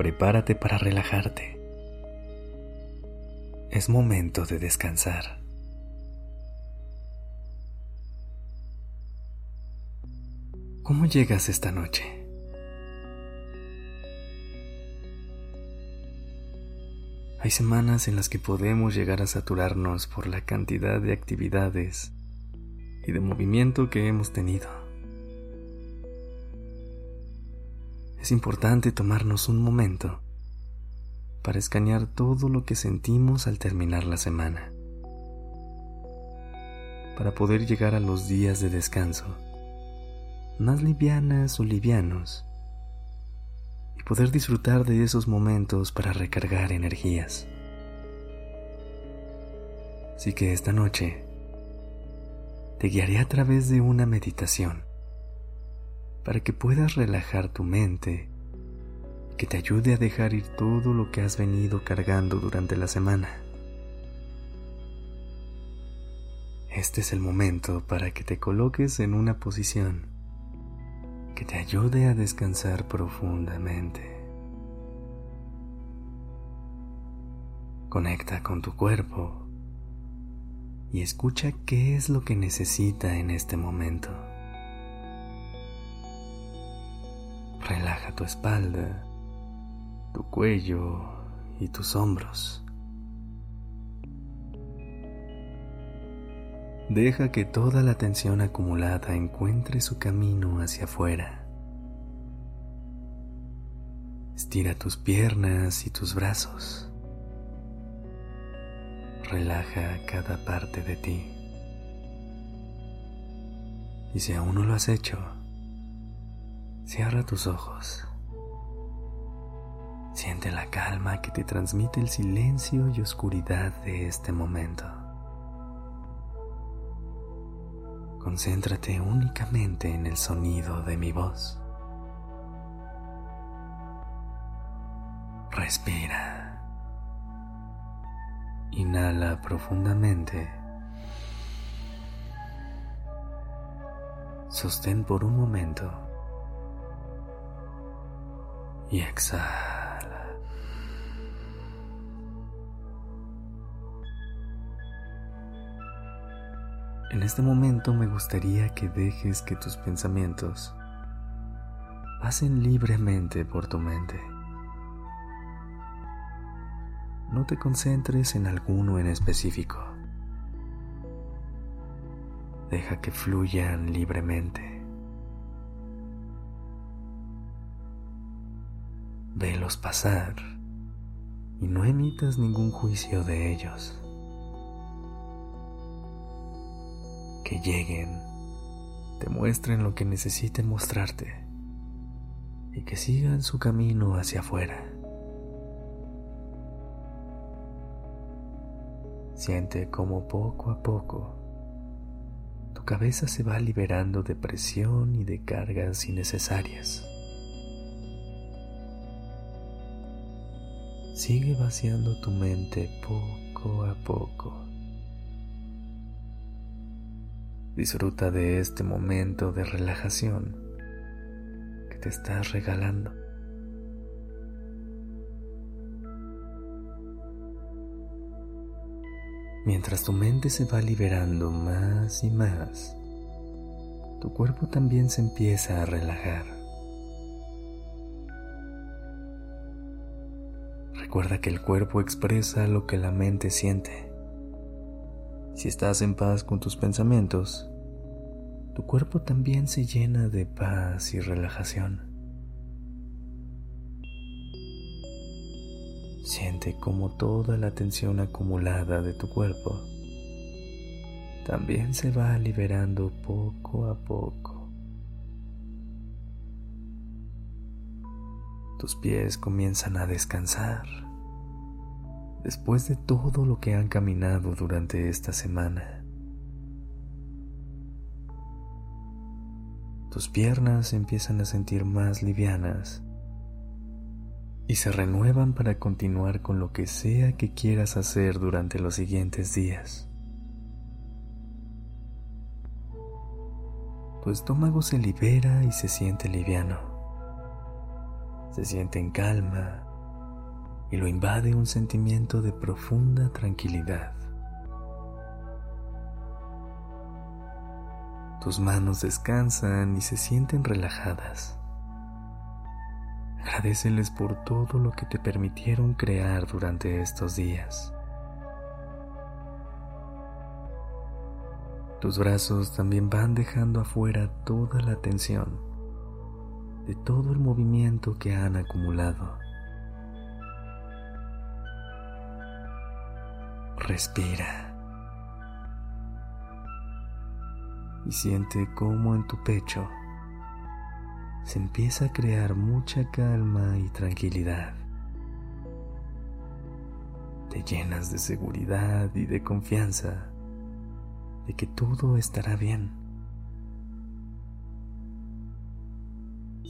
Prepárate para relajarte. Es momento de descansar. ¿Cómo llegas esta noche? Hay semanas en las que podemos llegar a saturarnos por la cantidad de actividades y de movimiento que hemos tenido. Es importante tomarnos un momento para escanear todo lo que sentimos al terminar la semana, para poder llegar a los días de descanso más livianas o livianos y poder disfrutar de esos momentos para recargar energías. Así que esta noche te guiaré a través de una meditación para que puedas relajar tu mente que te ayude a dejar ir todo lo que has venido cargando durante la semana. Este es el momento para que te coloques en una posición que te ayude a descansar profundamente. Conecta con tu cuerpo y escucha qué es lo que necesita en este momento. Relaja tu espalda, tu cuello y tus hombros. Deja que toda la tensión acumulada encuentre su camino hacia afuera. Estira tus piernas y tus brazos. Relaja cada parte de ti. Y si aún no lo has hecho, Cierra tus ojos. Siente la calma que te transmite el silencio y oscuridad de este momento. Concéntrate únicamente en el sonido de mi voz. Respira. Inhala profundamente. Sostén por un momento y exhala. En este momento me gustaría que dejes que tus pensamientos pasen libremente por tu mente. No te concentres en alguno en específico. Deja que fluyan libremente. Velos pasar y no emitas ningún juicio de ellos. Que lleguen, te muestren lo que necesiten mostrarte y que sigan su camino hacia afuera. Siente como poco a poco tu cabeza se va liberando de presión y de cargas innecesarias. Sigue vaciando tu mente poco a poco. Disfruta de este momento de relajación que te estás regalando. Mientras tu mente se va liberando más y más, tu cuerpo también se empieza a relajar. Recuerda que el cuerpo expresa lo que la mente siente. Si estás en paz con tus pensamientos, tu cuerpo también se llena de paz y relajación. Siente como toda la tensión acumulada de tu cuerpo también se va liberando poco a poco. Tus pies comienzan a descansar después de todo lo que han caminado durante esta semana. Tus piernas empiezan a sentir más livianas y se renuevan para continuar con lo que sea que quieras hacer durante los siguientes días. Tu estómago se libera y se siente liviano. Se siente en calma y lo invade un sentimiento de profunda tranquilidad. Tus manos descansan y se sienten relajadas. Agradeceles por todo lo que te permitieron crear durante estos días. Tus brazos también van dejando afuera toda la tensión de todo el movimiento que han acumulado. Respira. Y siente cómo en tu pecho se empieza a crear mucha calma y tranquilidad. Te llenas de seguridad y de confianza de que todo estará bien.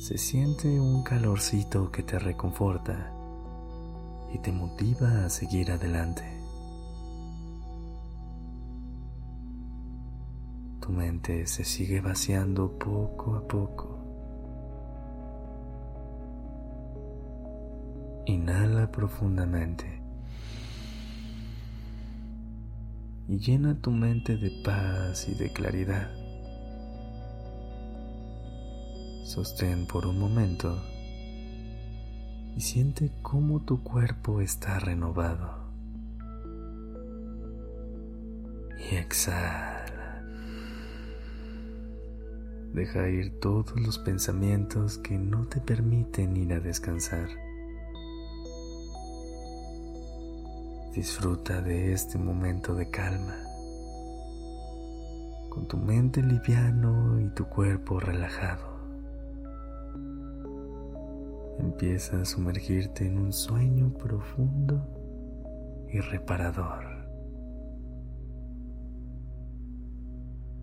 Se siente un calorcito que te reconforta y te motiva a seguir adelante. Tu mente se sigue vaciando poco a poco. Inhala profundamente y llena tu mente de paz y de claridad. Sostén por un momento y siente cómo tu cuerpo está renovado. Y exhala. Deja ir todos los pensamientos que no te permiten ir a descansar. Disfruta de este momento de calma, con tu mente liviano y tu cuerpo relajado. Empieza a sumergirte en un sueño profundo y reparador.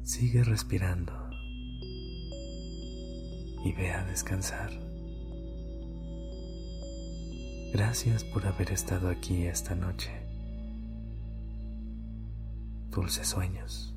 Sigue respirando y ve a descansar. Gracias por haber estado aquí esta noche. Dulces sueños.